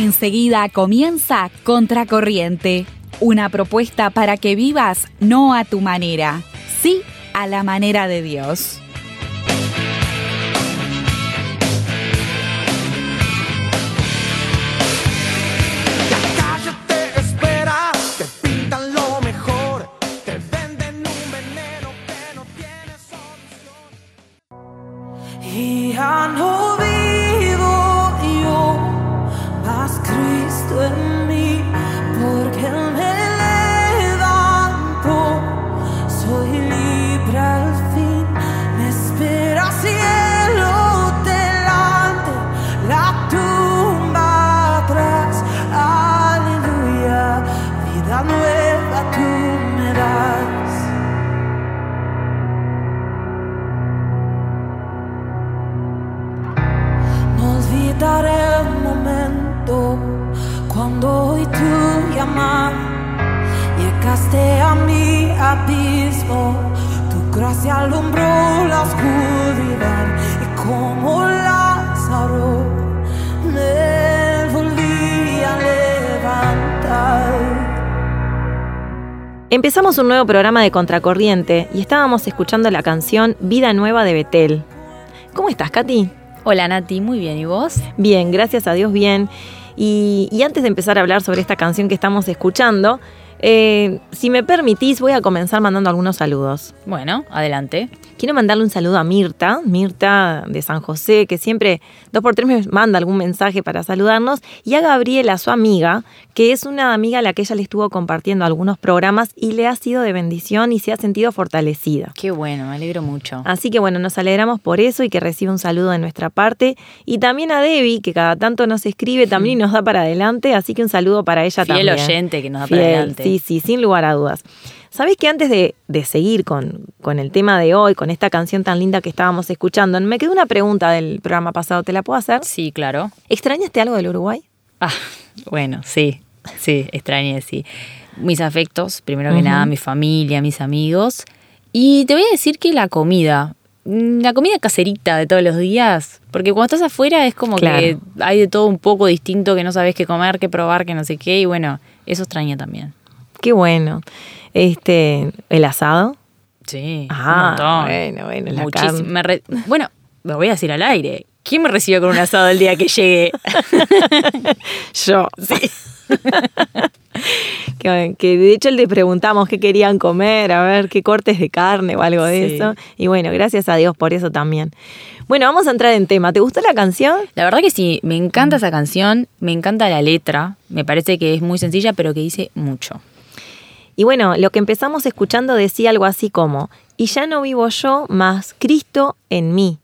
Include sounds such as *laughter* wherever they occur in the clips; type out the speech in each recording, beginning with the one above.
Enseguida comienza Contracorriente, una propuesta para que vivas no a tu manera, sí a la manera de Dios. Abismo, tu gracia alumbró la oscuridad y como Lázaro me volví a levantar. Empezamos un nuevo programa de Contracorriente y estábamos escuchando la canción Vida Nueva de Betel. ¿Cómo estás, Katy? Hola Nati, muy bien. ¿Y vos? Bien, gracias a Dios, bien. Y, y antes de empezar a hablar sobre esta canción que estamos escuchando, eh, si me permitís, voy a comenzar mandando algunos saludos. Bueno, adelante. Quiero mandarle un saludo a Mirta, Mirta de San José, que siempre dos por tres me manda algún mensaje para saludarnos, y a Gabriela, su amiga, que es una amiga a la que ella le estuvo compartiendo algunos programas y le ha sido de bendición y se ha sentido fortalecida. Qué bueno, me alegro mucho. Así que bueno, nos alegramos por eso y que reciba un saludo de nuestra parte. Y también a Debbie, que cada tanto nos escribe también y *laughs* nos da para adelante, así que un saludo para ella Fiel también. oyente que nos da para Fiel, adelante. Sí, sí, sin lugar a dudas. ¿Sabés que antes de, de seguir con, con el tema de hoy, con esta canción tan linda que estábamos escuchando, me quedó una pregunta del programa pasado, ¿te la puedo hacer? Sí, claro. ¿Extrañaste algo del Uruguay? Ah, bueno, sí, sí, extrañé, sí. Mis afectos, primero que nada, mi familia, mis amigos. Y te voy a decir que la comida, mm, la comida caserita de todos los días, porque cuando estás afuera es como Claro. que hay de todo un poco distinto que no sabes qué comer, qué probar, que no sé qué, y bueno, eso extraña también. Qué bueno. Este, ¿El asado? Sí, Ah, un montón. bueno, bueno, la Muchísimo. Me re- Bueno, lo voy a decir al aire. ¿Quién me recibe con un asado el día que llegue? *laughs* Yo. *laughs* que, que de hecho le preguntamos qué querían comer, a ver qué cortes de carne o algo de Sí. eso. Y bueno, gracias a Dios por eso también. Bueno, vamos a entrar en tema. ¿Te gustó la canción? La verdad que sí, me encanta esa canción, me encanta la letra, me parece que es muy sencilla, pero que dice mucho. Y bueno, lo que empezamos escuchando decía algo así como, y ya no vivo yo, más Cristo en mí.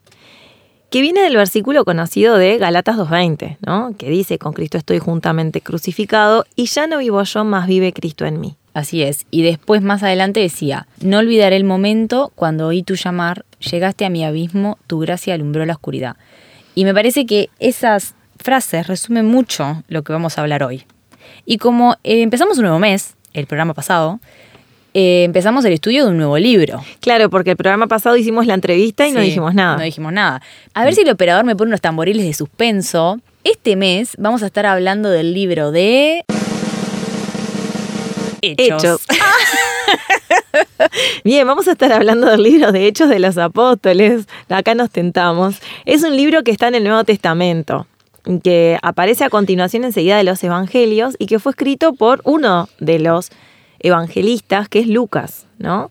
Que viene del versículo conocido de Galatas 2.20, ¿no? Que dice, con Cristo estoy juntamente crucificado, y ya no vivo yo, más vive Cristo en mí. Así es. Y después más adelante decía, no olvidaré el momento cuando oí tu llamar, llegaste a mi abismo, tu gracia alumbró la oscuridad. Y me parece que esas frases resumen mucho lo que vamos a hablar hoy. Y como eh, empezamos un nuevo mes, el programa pasado, eh, empezamos el estudio de un nuevo libro. Claro, porque el programa pasado hicimos la entrevista y no dijimos nada. No dijimos nada. A ver si el operador me pone unos tamboriles de suspenso. Este mes vamos a estar hablando del libro de... Hechos. Hechos. *laughs* Bien, vamos a estar hablando del libro de Hechos de los Apóstoles. Acá nos tentamos. Es un libro que está en el Nuevo Testamento, que aparece a continuación enseguida de los Evangelios y que fue escrito por uno de los evangelistas, que es Lucas, ¿no?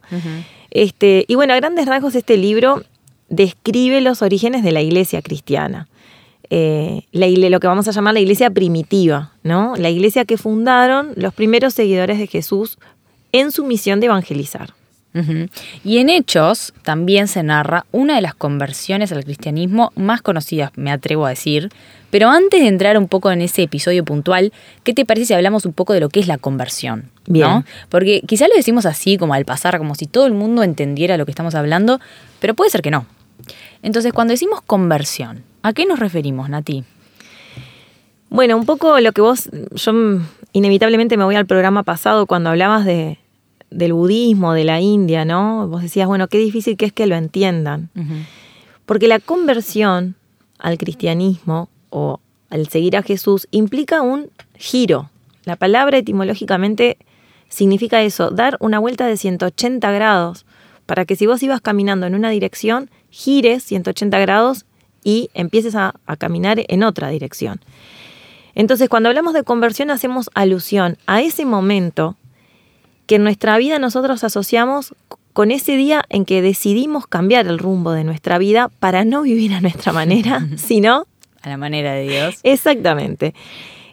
Este, y bueno, a grandes rasgos este libro describe los orígenes de la iglesia cristiana. Eh, la lo que vamos a llamar la iglesia primitiva, ¿no? La iglesia que fundaron los primeros seguidores de Jesús en su misión de evangelizar. Y en Hechos también se narra una de las conversiones al cristianismo más conocidas, me atrevo a decir. Pero antes de entrar un poco en ese episodio puntual, ¿qué te parece si hablamos un poco de lo que es la conversión? Bien. ¿no? Porque quizá lo decimos así, como al pasar, como si todo el mundo entendiera lo que estamos hablando, pero puede ser que no. Entonces, cuando decimos conversión, ¿a qué nos referimos, Nati? Bueno, un poco lo que vos, yo inevitablemente me voy al programa pasado cuando hablabas de, del budismo, de la India, ¿no? Vos decías, bueno, qué difícil que es que lo entiendan. Porque la conversión al cristianismo o al seguir a Jesús implica un giro. La palabra etimológicamente significa eso, dar una vuelta de 180 grados, para que si vos ibas caminando en una dirección, gires 180 grados y empieces a, a caminar en otra dirección. Entonces, cuando hablamos de conversión, hacemos alusión a ese momento que en nuestra vida nosotros asociamos con ese día en que decidimos cambiar el rumbo de nuestra vida para no vivir a nuestra manera, *laughs* sino A la manera de Dios. exactamente.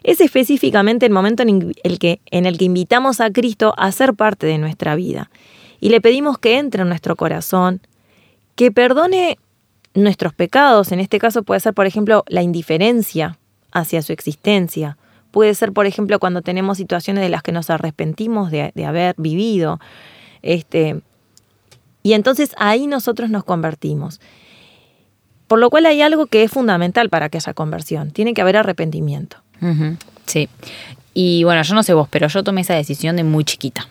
Es específicamente el momento en el, que, en el que invitamos a Cristo a ser parte de nuestra vida y le pedimos que entre en nuestro corazón, que perdone nuestros pecados, en este caso puede ser, por ejemplo, la indiferencia hacia su existencia, puede ser, por ejemplo, cuando tenemos situaciones de las que nos arrepentimos de, de haber vivido, este, y entonces ahí nosotros nos convertimos. Por lo cual hay algo que es fundamental para que haya conversión, tiene que haber arrepentimiento. Sí. Y bueno, yo no sé vos, pero yo tomé esa decisión de muy chiquita,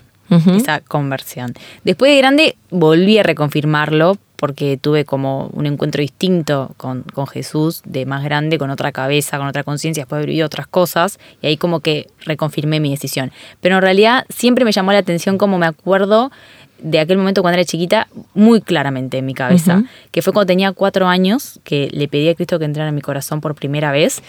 esa conversión. Después de grande volví a reconfirmarlo porque tuve como un encuentro distinto con, con Jesús, de más grande, con otra cabeza, con otra conciencia, después viví otras cosas y ahí como que reconfirmé mi decisión. Pero en realidad siempre me llamó la atención como me acuerdo de aquel momento cuando era chiquita muy claramente en mi cabeza, Ujú. que fue cuando tenía cuatro años que le pedí a Cristo que entrara en mi corazón por primera vez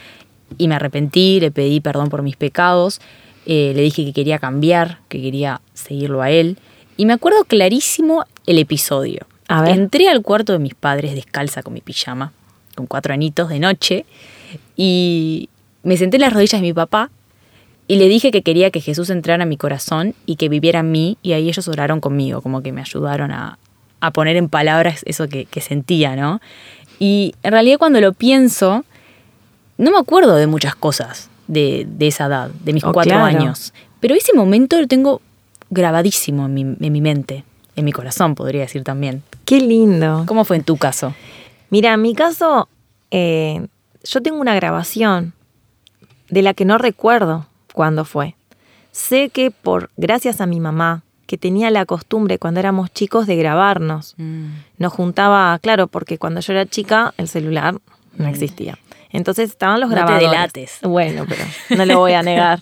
y me arrepentí, le pedí perdón por mis pecados, eh, le dije que quería cambiar, que quería seguirlo a él. Y me acuerdo clarísimo el episodio. A ver. Entré al cuarto de mis padres descalza con mi pijama, con cuatro anitos de noche, y me senté en las rodillas de mi papá y le dije que quería que Jesús entrara en mi corazón y que viviera en mí, y ahí ellos oraron conmigo, como que me ayudaron a, a poner en palabras eso que, que sentía, ¿no? Y en realidad cuando lo pienso, no me acuerdo de muchas cosas de, de esa edad, de mis Oh, cuatro claro. años. Pero ese momento lo tengo grabadísimo en mi, en mi mente, en mi corazón, podría decir también. Qué lindo. ¿Cómo fue en tu caso? Mira, en mi caso, eh, yo tengo una grabación de la que no recuerdo cuándo fue. Sé que por gracias a mi mamá, que tenía la costumbre cuando éramos chicos de grabarnos, nos juntaba, claro, porque cuando yo era chica el celular no existía. Entonces estaban los No te grabadores. delates. Bueno, pero no lo voy a negar.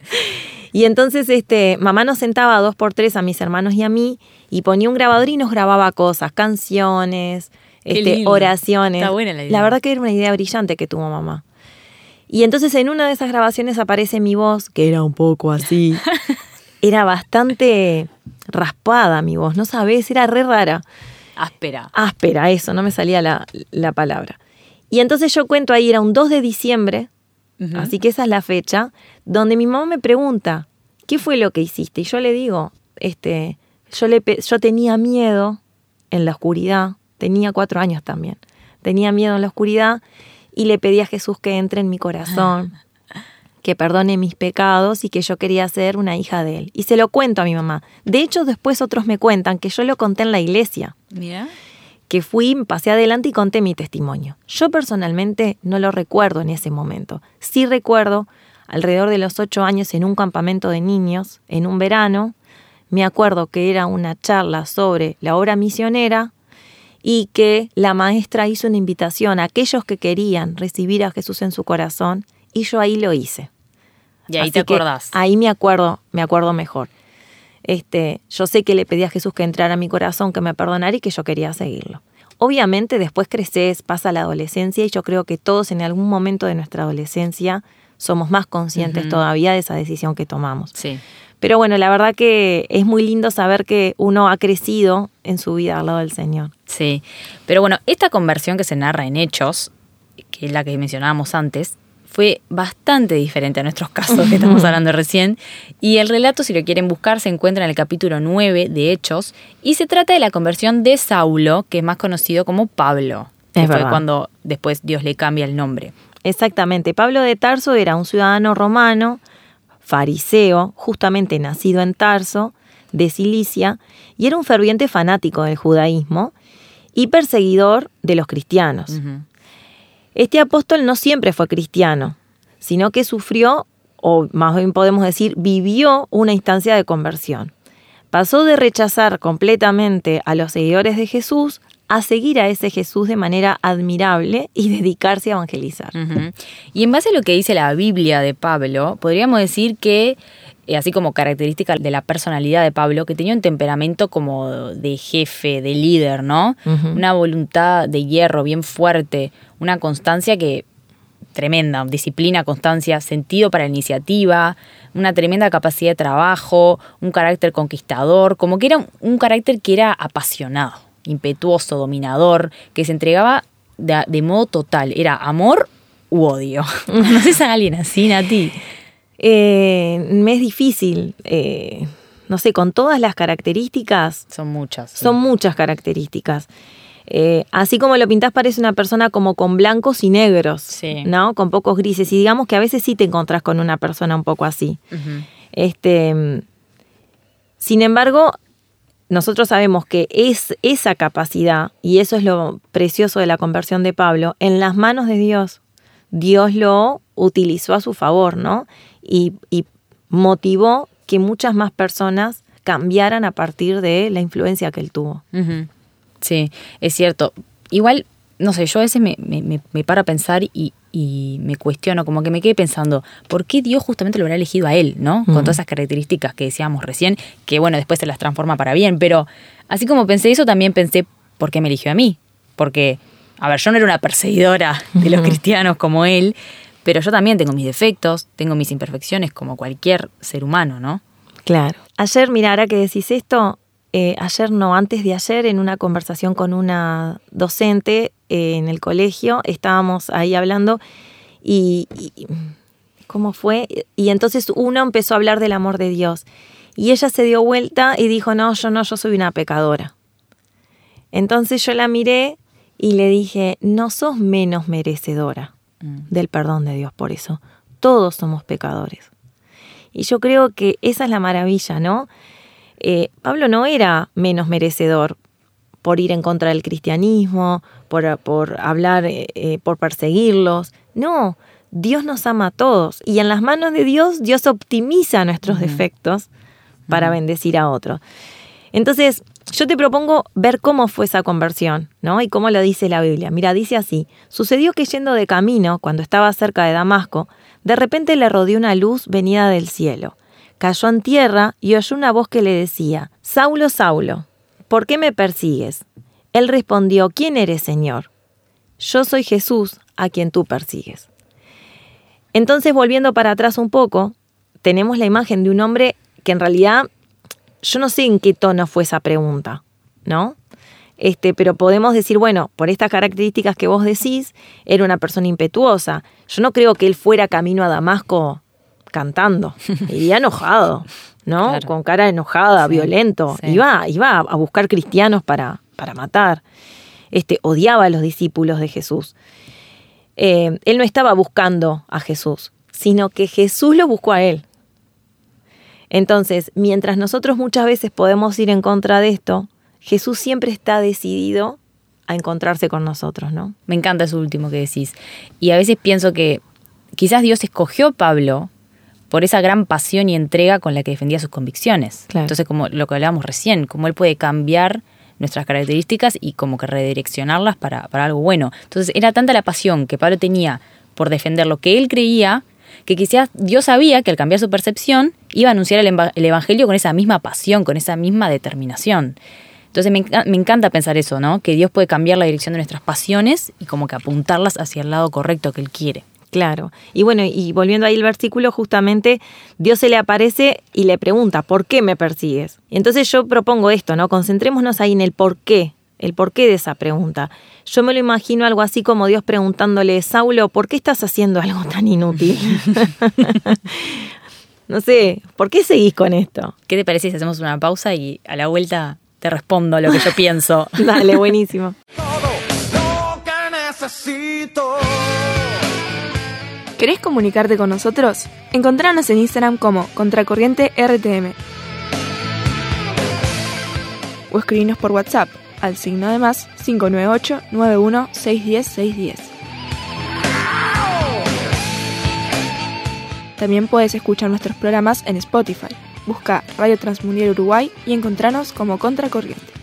*laughs* Y entonces este, mamá nos sentaba dos por tres a mis hermanos y a mí y ponía un grabador y nos grababa cosas, canciones, este, oraciones. Está buena la idea. verdad que era una idea brillante que tuvo mamá. Y entonces en una de esas grabaciones aparece mi voz, que era un poco así. *laughs* era bastante raspada mi voz, no sabes, era re rara. Áspera. Áspera, eso, no me salía la, la palabra. Y entonces yo cuento ahí, era un 2 de diciembre, Así que esa es la fecha, donde mi mamá me pregunta, ¿qué fue lo que hiciste? Y yo le digo, este, yo, le, pe- yo tenía miedo en la oscuridad, tenía cuatro años también, tenía miedo en la oscuridad y le pedí a Jesús que entre en mi corazón, *laughs* que perdone mis pecados y que yo quería ser una hija de él. Y se lo cuento a mi mamá. De hecho, después otros me cuentan que yo lo conté en la iglesia Mira. Que fui, pasé adelante y conté mi testimonio. Yo personalmente no lo recuerdo en ese momento. Sí recuerdo, alrededor de los ocho años, en un campamento de niños, en un verano, me acuerdo que era una charla sobre la obra misionera y que la maestra hizo una invitación a aquellos que querían recibir a Jesús en su corazón y yo ahí lo hice. Y ahí Así te acordás. Ahí me acuerdo, me acuerdo mejor. Este, yo sé que le pedí a Jesús que entrara a mi corazón, que me perdonara y que yo quería seguirlo. Obviamente después creces, pasa la adolescencia y yo creo que todos en algún momento de nuestra adolescencia somos más conscientes todavía de esa decisión que tomamos. Sí. Pero bueno, la verdad que es muy lindo saber que uno ha crecido en su vida al lado del Señor. Sí, pero bueno, esta conversión que se narra en Hechos, que es la que mencionábamos antes, fue bastante diferente a nuestros casos que estamos hablando recién. Y el relato, si lo quieren buscar, se encuentra en el capítulo 9 de Hechos y se trata de la conversión de Saulo, que es más conocido como Pablo, que Es fue verdad. cuando después Dios le cambia el nombre. Exactamente. Pablo de Tarso era un ciudadano romano, fariseo, justamente nacido en Tarso, de Cilicia, y era un ferviente fanático del judaísmo y perseguidor de los cristianos. Este apóstol no siempre fue cristiano, sino que sufrió, o más bien podemos decir, vivió una instancia de conversión. Pasó de rechazar completamente a los seguidores de Jesús a seguir a ese Jesús de manera admirable y dedicarse a evangelizar. Y en base a lo que dice la Biblia de Pablo, podríamos decir que, así como característica de la personalidad de Pablo, que tenía un temperamento como de jefe, de líder, ¿no? Una voluntad de hierro bien fuerte, una constancia que tremenda, disciplina, constancia, sentido para la iniciativa, una tremenda capacidad de trabajo, un carácter conquistador, como que era un, un carácter que era apasionado, impetuoso, dominador, que se entregaba de, de modo total, era amor u odio. *laughs* ¿Conoces a alguien así, Nati? Eh, me es difícil, eh, no sé, con todas las características, Son muchas. sí. son muchas características. Eh, así como lo pintás parece una persona como con blancos y negros, Sí. ¿no? Con pocos grises. Y digamos que a veces sí te encontrás con una persona un poco así. Este, sin embargo, nosotros sabemos que es esa capacidad, y eso es lo precioso de la conversión de Pablo, en las manos de Dios. Dios lo utilizó a su favor, ¿no? Y, y motivó que muchas más personas cambiaran a partir de la influencia que él tuvo. Sí, es cierto. Igual, no sé, yo a veces me, me, me- me paro a pensar y, y me cuestiono, como que me quedé pensando, ¿por qué Dios justamente lo habrá elegido a él, ¿no? Con todas esas características que decíamos recién, que bueno, después se las transforma para bien, pero así como pensé eso, también pensé, ¿por qué me eligió a mí? Porque, a ver, yo no era una perseguidora de los cristianos como él, pero yo también tengo mis defectos, tengo mis imperfecciones como cualquier ser humano, ¿no? Claro. Ayer, mira, ahora que decís esto, eh, ayer no, antes de ayer, en una conversación con una docente eh, en el colegio, estábamos ahí hablando y, y- ¿cómo fue? Y entonces uno empezó a hablar del amor de Dios y ella se dio vuelta y dijo, no, yo no, yo soy una pecadora. Entonces yo la miré y le dije, no sos menos merecedora Mm. del perdón de Dios por eso. Todos somos pecadores. Y yo creo que esa es la maravilla, ¿no? Eh, Pablo no era menos merecedor por ir en contra del cristianismo, por, por hablar, eh, eh, por perseguirlos. No, Dios nos ama a todos. Y en las manos de Dios, Dios optimiza nuestros defectos para bendecir a otros. Entonces, yo te propongo ver cómo fue esa conversión, ¿no? Y cómo lo dice la Biblia. Mira, dice así: Sucedió que yendo de camino, cuando estaba cerca de Damasco, de repente le rodeó una luz venida del cielo. Cayó en tierra y oyó una voz que le decía: Saulo, Saulo, ¿por qué me persigues? Él respondió: ¿Quién eres, Señor? Yo soy Jesús, a quien tú persigues. Entonces, volviendo para atrás un poco, tenemos la imagen de un hombre que en realidad yo no sé en qué tono fue esa pregunta, ¿no? Este, pero podemos decir, bueno, por estas características que vos decís, era una persona impetuosa. Yo no creo que él fuera camino a Damasco cantando, *laughs* iría enojado, ¿no? Claro. Con cara enojada, Sí, violento. sí. Iba, iba a buscar cristianos para, para matar. Este, odiaba a los discípulos de Jesús. Eh, él no estaba buscando a Jesús, sino que Jesús lo buscó a él. Entonces, mientras nosotros muchas veces podemos ir en contra de esto, Jesús siempre está decidido a encontrarse con nosotros, ¿no? Me encanta eso último que decís. Y a veces pienso que quizás Dios escogió a Pablo por esa gran pasión y entrega con la que defendía sus convicciones. Claro. Entonces, como lo que hablábamos recién, cómo él puede cambiar nuestras características y como que redireccionarlas para, para algo bueno. Entonces, era tanta la pasión que Pablo tenía por defender lo que él creía, que quizás Dios sabía que al cambiar su percepción iba a anunciar el, eva- el Evangelio con esa misma pasión, con esa misma determinación. Entonces me, me encanta pensar eso, ¿no? Que Dios puede cambiar la dirección de nuestras pasiones y como que apuntarlas hacia el lado correcto que Él quiere. Claro. Y bueno, y volviendo ahí al versículo, justamente Dios se le aparece y le pregunta, ¿por qué me persigues? Entonces yo propongo esto, ¿no? Concentrémonos ahí en el por qué, el porqué de esa pregunta. Yo me lo imagino algo así como Dios preguntándole, Saulo, ¿por qué estás haciendo algo tan inútil? *laughs* no sé, ¿por qué seguís con esto? ¿Qué te parece si hacemos una pausa y a la vuelta te respondo lo que yo pienso? *laughs* Dale, buenísimo. todo lo que necesito. ¿Querés comunicarte con nosotros? Encontranos en Instagram como Contracorriente RTM. O escribinos por WhatsApp al signo de más 598 91 610 610. También puedes escuchar nuestros programas en Spotify. Busca Radio Transmundial Uruguay y encontranos como Contracorriente.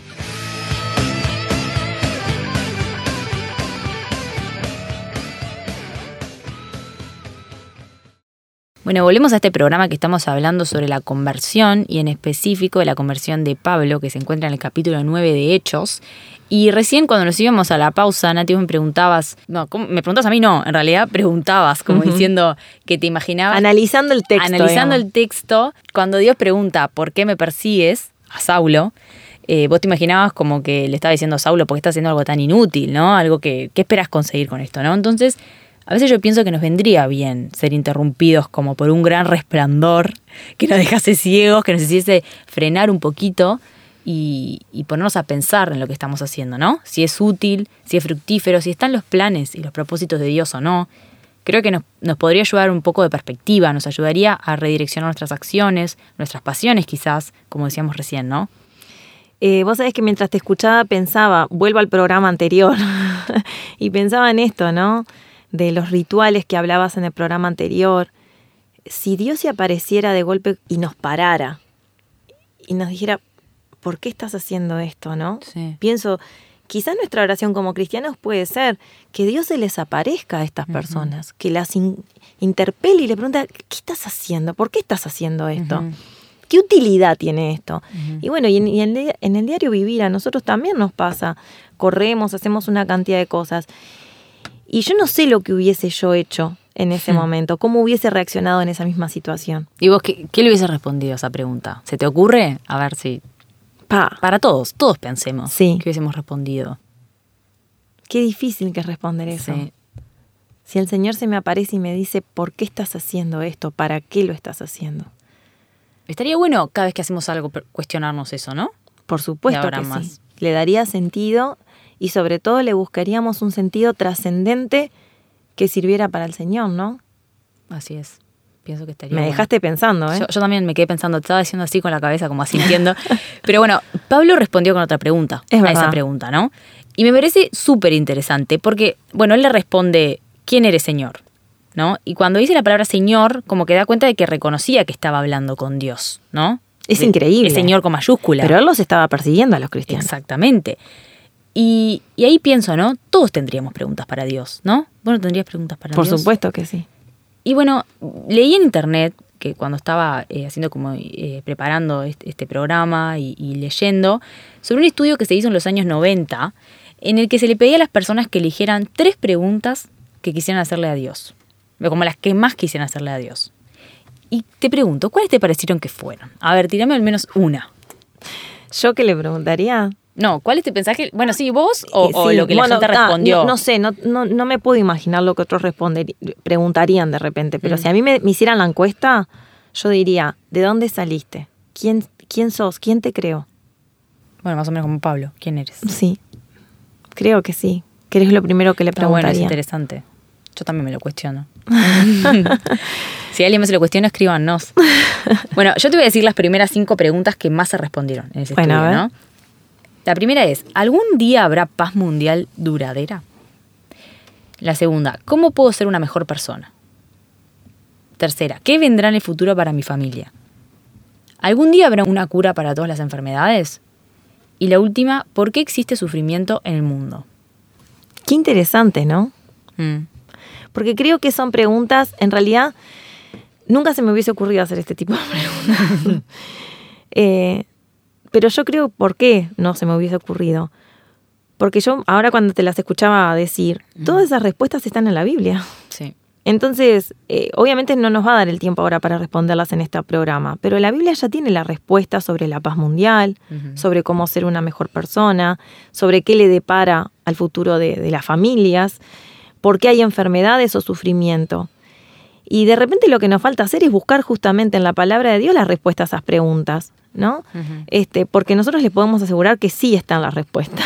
Bueno, volvemos a este programa que estamos hablando sobre la conversión y en específico de la conversión de Pablo, que se encuentra en el capítulo 9 de Hechos. Y recién cuando nos íbamos a la pausa, Nati, me preguntabas, no, ¿cómo? me preguntabas a mí, no, en realidad preguntabas, como diciendo que te imaginabas. Analizando el texto. Analizando digamos. el texto, cuando Dios pregunta, ¿por qué me persigues? a Saulo, eh, vos te imaginabas como que le estaba diciendo a Saulo, porque está haciendo algo tan inútil, ¿no? Algo que, ¿qué esperas conseguir con esto, no? Entonces, a veces yo pienso que nos vendría bien ser interrumpidos como por un gran resplandor que nos dejase ciegos, que nos hiciese frenar un poquito y, ponernos a pensar en lo que estamos haciendo, ¿no? Si es útil, si es fructífero, si están los planes y los propósitos de Dios o no. Creo que nos, nos podría ayudar un poco de perspectiva, nos ayudaría a redireccionar nuestras acciones, nuestras pasiones quizás, como decíamos recién, ¿no? Eh, vos sabés que mientras te escuchaba pensaba, vuelvo al programa anterior, *laughs* y pensaba en esto, ¿no? De los rituales que hablabas en el programa anterior. Si Dios se apareciera de golpe y nos parara y nos dijera, ¿por qué estás haciendo esto, no? Sí. Pienso, quizás nuestra oración como cristianos puede ser que Dios se les aparezca a estas personas, que las in- interpele y le pregunta, ¿qué estás haciendo? ¿Por qué estás haciendo esto? ¿Qué utilidad tiene esto? Y bueno, y en, y en el diario vivir a nosotros también nos pasa. Corremos, hacemos una cantidad de cosas. Y yo no sé lo que hubiese yo hecho en ese momento, cómo hubiese reaccionado en esa misma situación. ¿Y vos qué, qué le hubiese respondido a esa pregunta? ¿Se te ocurre? A ver si... Pa, Para todos, todos pensemos. Sí. ¿Qué hubiésemos respondido? qué difícil que es responder eso. Sí. Si el Señor se me aparece y me dice, ¿por qué estás haciendo esto? ¿Para qué lo estás haciendo? Estaría bueno cada vez que hacemos algo cuestionarnos eso, ¿no? Por supuesto que sí. más. Le daría sentido y sobre todo le buscaríamos un sentido trascendente que sirviera para el Señor, ¿no? Así es. Pienso que estaría Me bueno. dejaste pensando, ¿eh? Yo, yo también me quedé pensando, estaba diciendo así con la cabeza, como asintiendo. *laughs* Pero bueno, Pablo respondió con otra pregunta Es a verdad. esa pregunta, ¿no? Y me parece súper interesante porque, bueno, él le responde, ¿quién eres Señor? ¿No? Y cuando dice la palabra Señor, como que da cuenta de que reconocía que estaba hablando con Dios, ¿no? Es De- increíble. El Señor con mayúscula. Pero él los estaba persiguiendo a los cristianos. Exactamente. Y, y ahí pienso, ¿no? Todos tendríamos preguntas para Dios, ¿no? Bueno, tendrías preguntas para Por Dios. supuesto que sí. Y bueno, leí en internet que cuando estaba eh, haciendo como eh, preparando este, este programa y, y leyendo sobre un estudio que se hizo en los años 90 en el que se le pedía a las personas que eligieran tres preguntas que quisieran hacerle a Dios, como las que más quisieran hacerle a Dios. Y te pregunto, ¿cuáles te parecieron que fueron? A ver, tirame al menos una. Yo que le preguntaría. No, ¿cuáles te pensás que.? Bueno, sí, vos o, Eh, o lo que la bueno, gente ah, respondió. No, no sé, no, no, no me puedo imaginar lo que otros preguntarían de repente, Mm. pero si a mí me, me hicieran la encuesta, yo diría, ¿de dónde saliste? ¿Quién, quién sos? ¿Quién te creó? Bueno, más o menos como Pablo. ¿Quién eres? Sí, creo que sí. Que es lo primero que le Está bueno, es preguntaría. interesante. Yo también me lo cuestiono. *laughs* si alguien me se lo cuestiona, escríbanos. *laughs* Bueno, yo te voy a decir las primeras cinco preguntas que más se respondieron en ese Bueno, estudio. ¿no? La primera es, ¿algún día habrá paz mundial duradera? La segunda, ¿cómo puedo ser una mejor persona? Tercera, ¿qué vendrá en el futuro para mi familia? ¿Algún día habrá una cura para todas las enfermedades? Y la última, ¿por qué existe sufrimiento en el mundo? Qué interesante, ¿no? Mm. Porque creo que son preguntas, en realidad, nunca se me hubiese ocurrido hacer este tipo de preguntas. *laughs* Eh, pero yo creo, ¿por qué no se me hubiese ocurrido? Porque yo, ahora cuando te las escuchaba decir, todas esas respuestas están en la Biblia. Sí. Entonces, eh, obviamente no nos va a dar el tiempo ahora para responderlas en este programa, pero la Biblia ya tiene la respuesta sobre la paz mundial, sobre cómo ser una mejor persona, sobre qué le depara al futuro de, de las familias, por qué hay enfermedades o sufrimiento. Y de repente lo que nos falta hacer es buscar justamente en la palabra de Dios las respuestas a esas preguntas, ¿no? Este, porque nosotros les podemos asegurar que sí están las respuestas.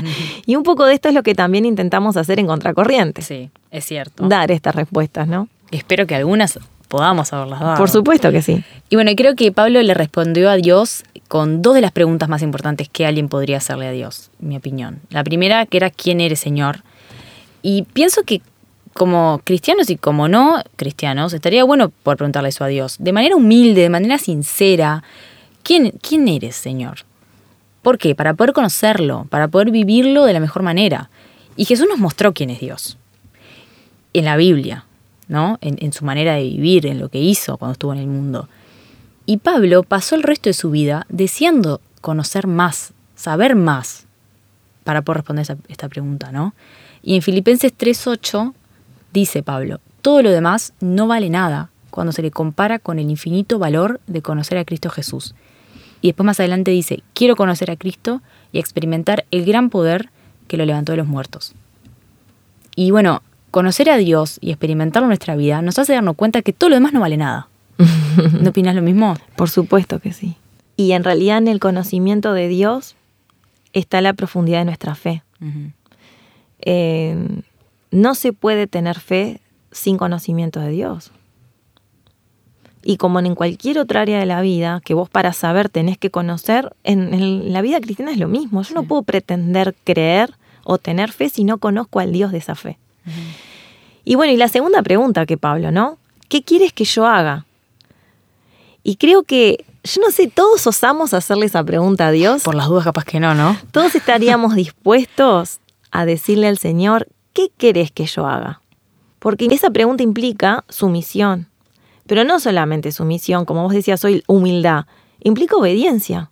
*laughs* y un poco de esto es lo que también intentamos hacer en Contracorriente, Sí, es cierto. dar estas respuestas, ¿no? Espero que algunas podamos haberlas dado. Por supuesto que sí. Y bueno, creo que Pablo le respondió a Dios con dos de las preguntas más importantes que alguien podría hacerle a Dios, en mi opinión. La primera, que era ¿quién eres, Señor? Y pienso que como cristianos y como no cristianos, estaría bueno por preguntarle eso a Dios, de manera humilde, de manera sincera, ¿quién, quién eres, Señor? ¿Por qué? Para poder conocerlo, para poder vivirlo de la mejor manera. Y Jesús nos mostró quién es Dios. En la Biblia. ¿no? En, en su manera de vivir, en lo que hizo cuando estuvo en el mundo. Y Pablo pasó el resto de su vida deseando conocer más, saber más, para poder responder esta pregunta, ¿no? Y en Filipenses 3.8 dice Pablo, todo lo demás no vale nada cuando se le compara con el infinito valor de conocer a Cristo Jesús. Y después más adelante dice, quiero conocer a Cristo y experimentar el gran poder que lo levantó de los muertos. Y bueno, conocer a Dios y experimentarlo en nuestra vida nos hace darnos cuenta que todo lo demás no vale nada. ¿No *laughs* opinas lo mismo? Por supuesto que sí. Y en realidad en el conocimiento de Dios está la profundidad de nuestra fe. Eh, no se puede tener fe sin conocimiento de Dios. Y como en cualquier otra área de la vida, que vos para saber tenés que conocer, en, en la vida cristiana es lo mismo. Yo no puedo pretender creer o tener fe si no conozco al Dios de esa fe. Y bueno, y la segunda pregunta que Pablo, ¿no? ¿Qué quieres que yo haga? Y creo que, yo no sé, todos osamos hacerle esa pregunta a Dios. Por las dudas capaz que no, ¿no? Todos estaríamos dispuestos a decirle al Señor, ¿qué querés que yo haga? Porque esa pregunta implica sumisión. Pero no solamente sumisión, como vos decías hoy, humildad, implica obediencia.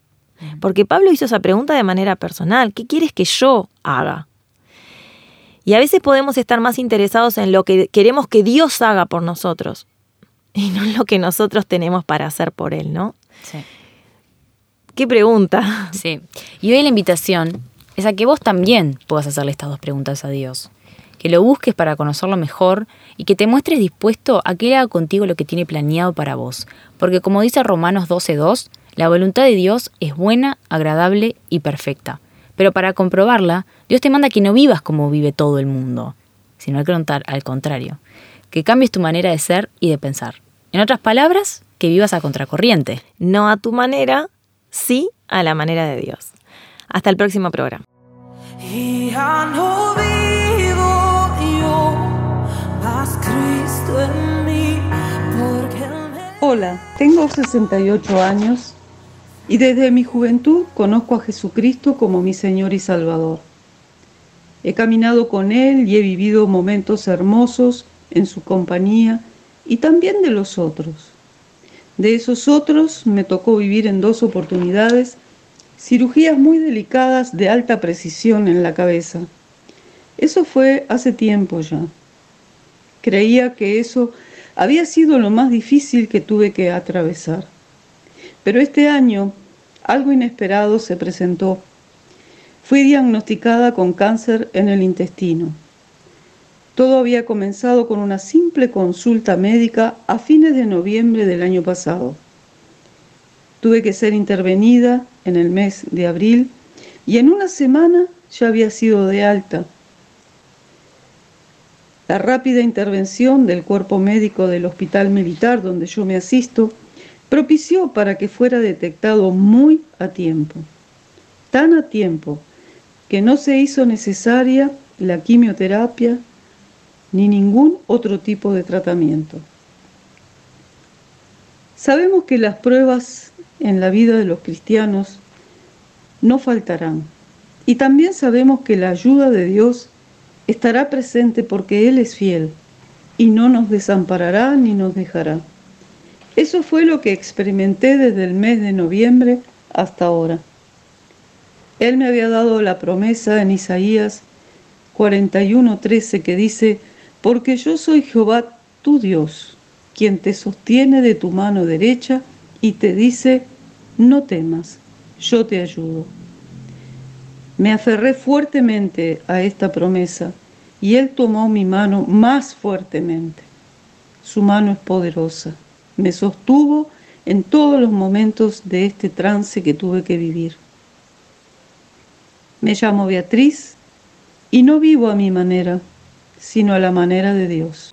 Porque Pablo hizo esa pregunta de manera personal, ¿qué quieres que yo haga? Y a veces podemos estar más interesados en lo que queremos que Dios haga por nosotros y no en lo que nosotros tenemos para hacer por Él, ¿no? Sí. ¿Qué pregunta? Sí. Y hoy la invitación es a que vos también puedas hacerle estas dos preguntas a Dios. Que lo busques para conocerlo mejor y que te muestres dispuesto a que Él haga contigo lo que tiene planeado para vos. Porque como dice Romanos 12.2, la voluntad de Dios es buena, agradable y perfecta. Pero para comprobarla, Dios te manda que no vivas como vive todo el mundo, sino al contrario, que cambies tu manera de ser y de pensar. En otras palabras, que vivas a contracorriente. No a tu manera, sí a la manera de Dios. Hasta el próximo programa. Hola, tengo 68 años y desde mi juventud conozco a Jesucristo como mi Señor y Salvador. He caminado con Él y he vivido momentos hermosos en su compañía y también de los otros. De esos otros me tocó vivir en dos oportunidades cirugías muy delicadas de alta precisión en la cabeza. Eso fue hace tiempo ya. Creía que eso había sido lo más difícil que tuve que atravesar. Pero este año algo inesperado se presentó. Fui diagnosticada con cáncer en el intestino. Todo había comenzado con una simple consulta médica a fines de noviembre del año pasado. Tuve que ser intervenida en el mes de abril y en una semana ya había sido de alta. La rápida intervención del cuerpo médico del hospital militar donde yo me asisto propició para que fuera detectado muy a tiempo, tan a tiempo que no se hizo necesaria la quimioterapia ni ningún otro tipo de tratamiento. Sabemos que las pruebas en la vida de los cristianos no faltarán y también sabemos que la ayuda de Dios estará presente porque Él es fiel y no nos desamparará ni nos dejará. Eso fue lo que experimenté desde el mes de noviembre hasta ahora. Él me había dado la promesa en Isaías 41:13 que dice, porque yo soy Jehová tu Dios, quien te sostiene de tu mano derecha y te dice, no temas, yo te ayudo. Me aferré fuertemente a esta promesa y Él tomó mi mano más fuertemente. Su mano es poderosa. Me sostuvo en todos los momentos de este trance que tuve que vivir. Me llamo Beatriz y no vivo a mi manera, sino a la manera de Dios.